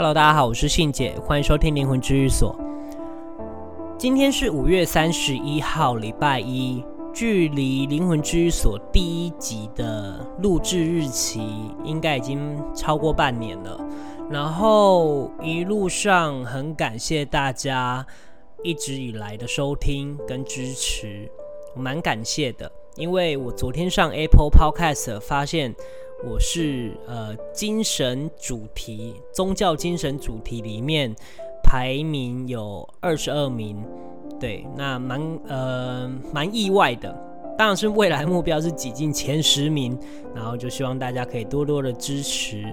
Hello，大家好，我是信姐，欢迎收听灵魂治愈所。今天是五月三十一号，礼拜一，距离灵魂治愈所第一集的录制日期应该已经超过半年了。然后一路上很感谢大家一直以来的收听跟支持，我蛮感谢的，因为我昨天上 Apple Podcast 发现。我是呃精神主题宗教精神主题里面排名有二十二名，对，那蛮呃蛮意外的。当然是未来目标是挤进前十名，然后就希望大家可以多多的支持。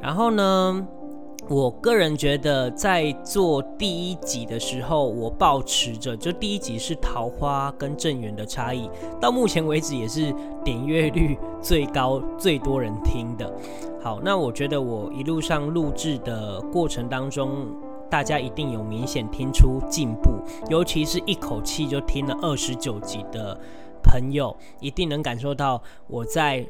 然后呢，我个人觉得，在做第一集的时候，我保持着就第一集是桃花跟正缘的差异，到目前为止也是点阅率最高、最多人听的。好，那我觉得我一路上录制的过程当中，大家一定有明显听出进步，尤其是一口气就听了二十九集的朋友，一定能感受到我在。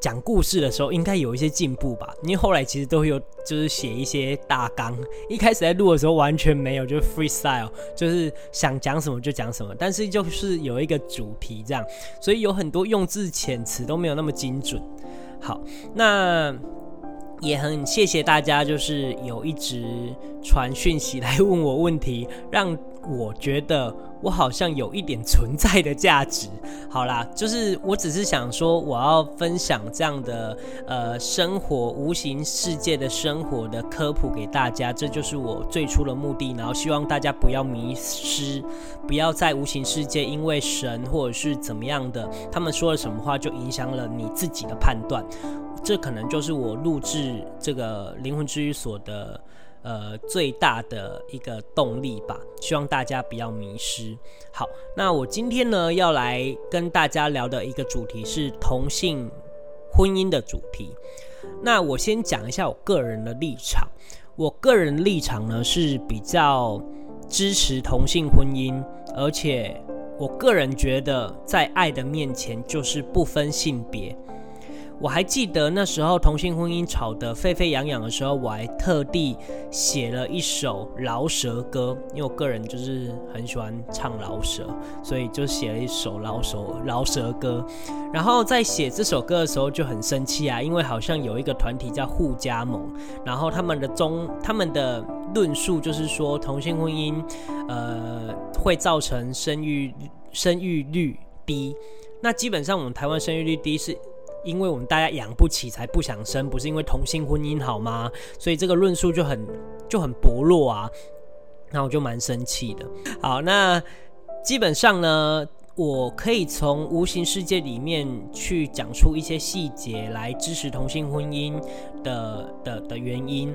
讲故事的时候应该有一些进步吧，因为后来其实都有，就是写一些大纲。一开始在录的时候完全没有，就是 freestyle，就是想讲什么就讲什么。但是就是有一个主题这样，所以有很多用字遣词都没有那么精准。好，那也很谢谢大家，就是有一直传讯息来问我问题，让。我觉得我好像有一点存在的价值。好啦，就是我只是想说，我要分享这样的呃生活无形世界的生活的科普给大家，这就是我最初的目的。然后希望大家不要迷失，不要在无形世界因为神或者是怎么样的，他们说了什么话就影响了你自己的判断。这可能就是我录制这个灵魂治愈所的。呃，最大的一个动力吧，希望大家不要迷失。好，那我今天呢要来跟大家聊的一个主题是同性婚姻的主题。那我先讲一下我个人的立场，我个人立场呢是比较支持同性婚姻，而且我个人觉得在爱的面前就是不分性别。我还记得那时候同性婚姻吵得沸沸扬扬的时候，我还特地写了一首饶舌歌，因为我个人就是很喜欢唱饶舌，所以就写了一首饶舌饶舌歌。然后在写这首歌的时候就很生气啊，因为好像有一个团体叫互加盟，然后他们的中他们的论述就是说同性婚姻呃会造成生育生育率低。那基本上我们台湾生育率低是。因为我们大家养不起才不想生，不是因为同性婚姻好吗？所以这个论述就很就很薄弱啊，那我就蛮生气的。好，那基本上呢，我可以从无形世界里面去讲出一些细节来支持同性婚姻的的的原因。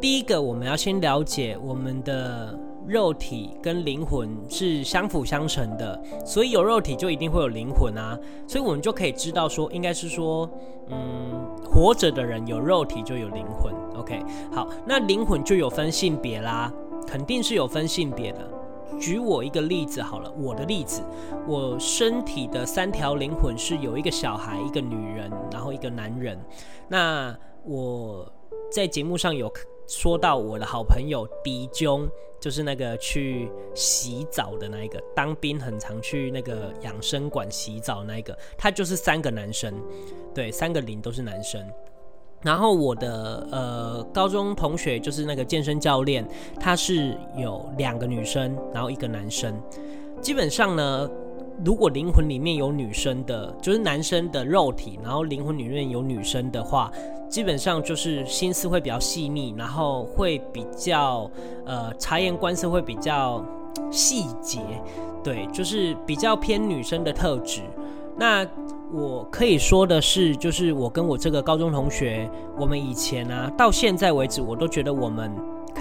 第一个，我们要先了解我们的。肉体跟灵魂是相辅相成的，所以有肉体就一定会有灵魂啊，所以我们就可以知道说，应该是说，嗯，活着的人有肉体就有灵魂。OK，好，那灵魂就有分性别啦，肯定是有分性别的。举我一个例子好了，我的例子，我身体的三条灵魂是有一个小孩、一个女人，然后一个男人。那我在节目上有说到我的好朋友迪中。就是那个去洗澡的那一个，当兵很常去那个养生馆洗澡那一个，他就是三个男生，对，三个零都是男生。然后我的呃高中同学就是那个健身教练，他是有两个女生，然后一个男生。基本上呢，如果灵魂里面有女生的，就是男生的肉体，然后灵魂里面有女生的话。基本上就是心思会比较细腻，然后会比较呃察言观色会比较细节，对，就是比较偏女生的特质。那我可以说的是，就是我跟我这个高中同学，我们以前啊到现在为止，我都觉得我们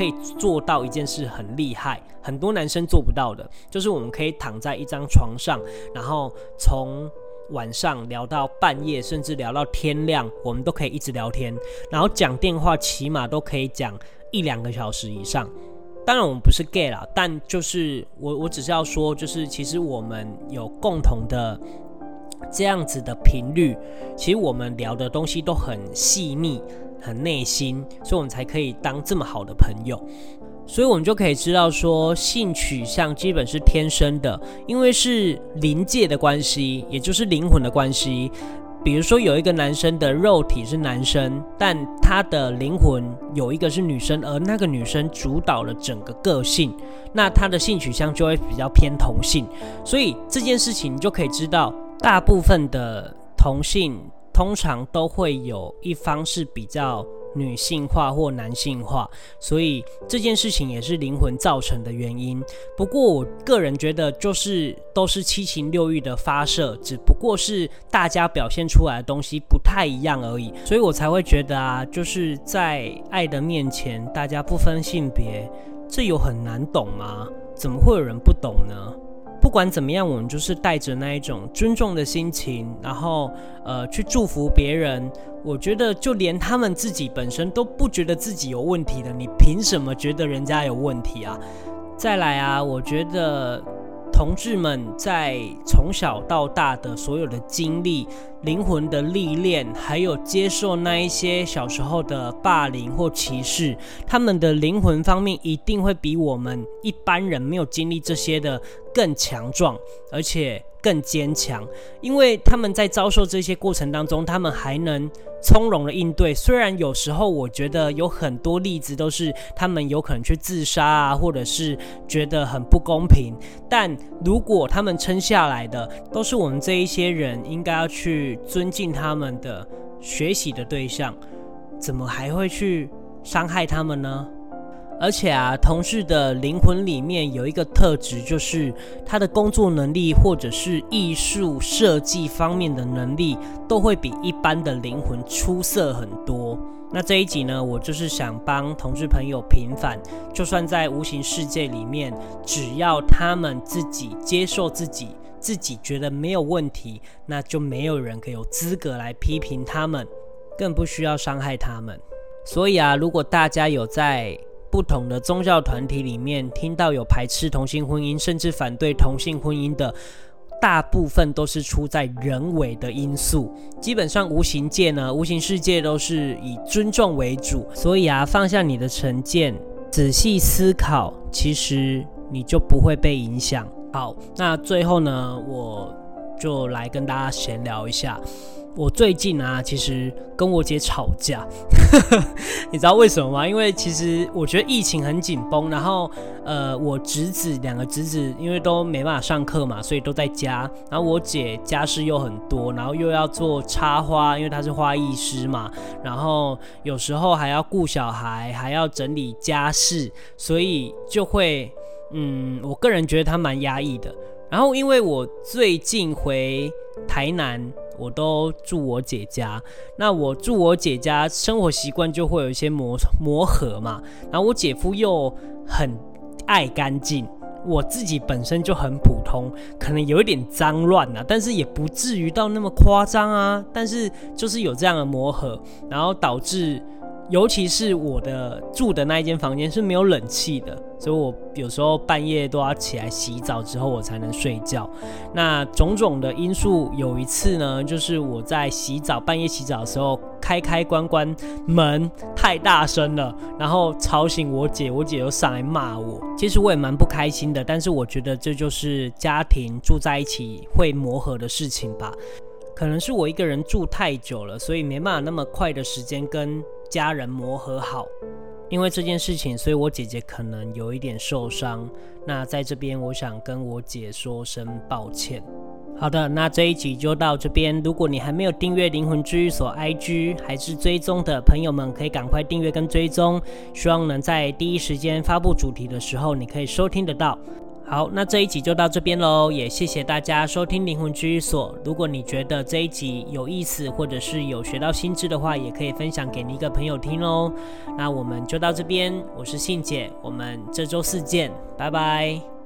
可以做到一件事很厉害，很多男生做不到的，就是我们可以躺在一张床上，然后从。晚上聊到半夜，甚至聊到天亮，我们都可以一直聊天，然后讲电话，起码都可以讲一两个小时以上。当然，我们不是 gay 啦，但就是我，我只是要说，就是其实我们有共同的这样子的频率，其实我们聊的东西都很细腻，很内心，所以我们才可以当这么好的朋友。所以我们就可以知道说，性取向基本是天生的，因为是灵界的关系，也就是灵魂的关系。比如说，有一个男生的肉体是男生，但他的灵魂有一个是女生，而那个女生主导了整个个性，那他的性取向就会比较偏同性。所以这件事情你就可以知道，大部分的同性通常都会有一方是比较。女性化或男性化，所以这件事情也是灵魂造成的原因。不过我个人觉得，就是都是七情六欲的发射，只不过是大家表现出来的东西不太一样而已。所以我才会觉得啊，就是在爱的面前，大家不分性别，这有很难懂吗？怎么会有人不懂呢？不管怎么样，我们就是带着那一种尊重的心情，然后呃去祝福别人。我觉得就连他们自己本身都不觉得自己有问题的，你凭什么觉得人家有问题啊？再来啊，我觉得。同志们在从小到大的所有的经历、灵魂的历练，还有接受那一些小时候的霸凌或歧视，他们的灵魂方面一定会比我们一般人没有经历这些的更强壮，而且。更坚强，因为他们在遭受这些过程当中，他们还能从容的应对。虽然有时候我觉得有很多例子都是他们有可能去自杀啊，或者是觉得很不公平，但如果他们撑下来的，都是我们这一些人应该要去尊敬他们的学习的对象，怎么还会去伤害他们呢？而且啊，同事的灵魂里面有一个特质，就是他的工作能力或者是艺术设计方面的能力，都会比一般的灵魂出色很多。那这一集呢，我就是想帮同志朋友平反，就算在无形世界里面，只要他们自己接受自己，自己觉得没有问题，那就没有人可以有资格来批评他们，更不需要伤害他们。所以啊，如果大家有在不同的宗教团体里面，听到有排斥同性婚姻，甚至反对同性婚姻的，大部分都是出在人为的因素。基本上无形界呢，无形世界都是以尊重为主。所以啊，放下你的成见，仔细思考，其实你就不会被影响。好，那最后呢，我就来跟大家闲聊一下。我最近啊，其实跟我姐吵架，你知道为什么吗？因为其实我觉得疫情很紧绷，然后呃，我侄子两个侄子因为都没办法上课嘛，所以都在家。然后我姐家事又很多，然后又要做插花，因为她是花艺师嘛。然后有时候还要顾小孩，还要整理家事，所以就会嗯，我个人觉得她蛮压抑的。然后因为我最近回台南。我都住我姐家，那我住我姐家，生活习惯就会有一些磨磨合嘛。然后我姐夫又很爱干净，我自己本身就很普通，可能有一点脏乱啊，但是也不至于到那么夸张啊。但是就是有这样的磨合，然后导致。尤其是我的住的那一间房间是没有冷气的，所以我有时候半夜都要起来洗澡之后我才能睡觉。那种种的因素，有一次呢，就是我在洗澡，半夜洗澡的时候开开关关门太大声了，然后吵醒我姐，我姐又上来骂我。其实我也蛮不开心的，但是我觉得这就是家庭住在一起会磨合的事情吧。可能是我一个人住太久了，所以没办法那么快的时间跟。家人磨合好，因为这件事情，所以我姐姐可能有一点受伤。那在这边，我想跟我姐说声抱歉。好的，那这一集就到这边。如果你还没有订阅灵魂治愈所 IG，还是追踪的朋友们，可以赶快订阅跟追踪。希望能在第一时间发布主题的时候，你可以收听得到。好，那这一集就到这边喽，也谢谢大家收听灵魂居所。如果你觉得这一集有意思，或者是有学到新知的话，也可以分享给你一个朋友听喽。那我们就到这边，我是信姐，我们这周四见，拜拜。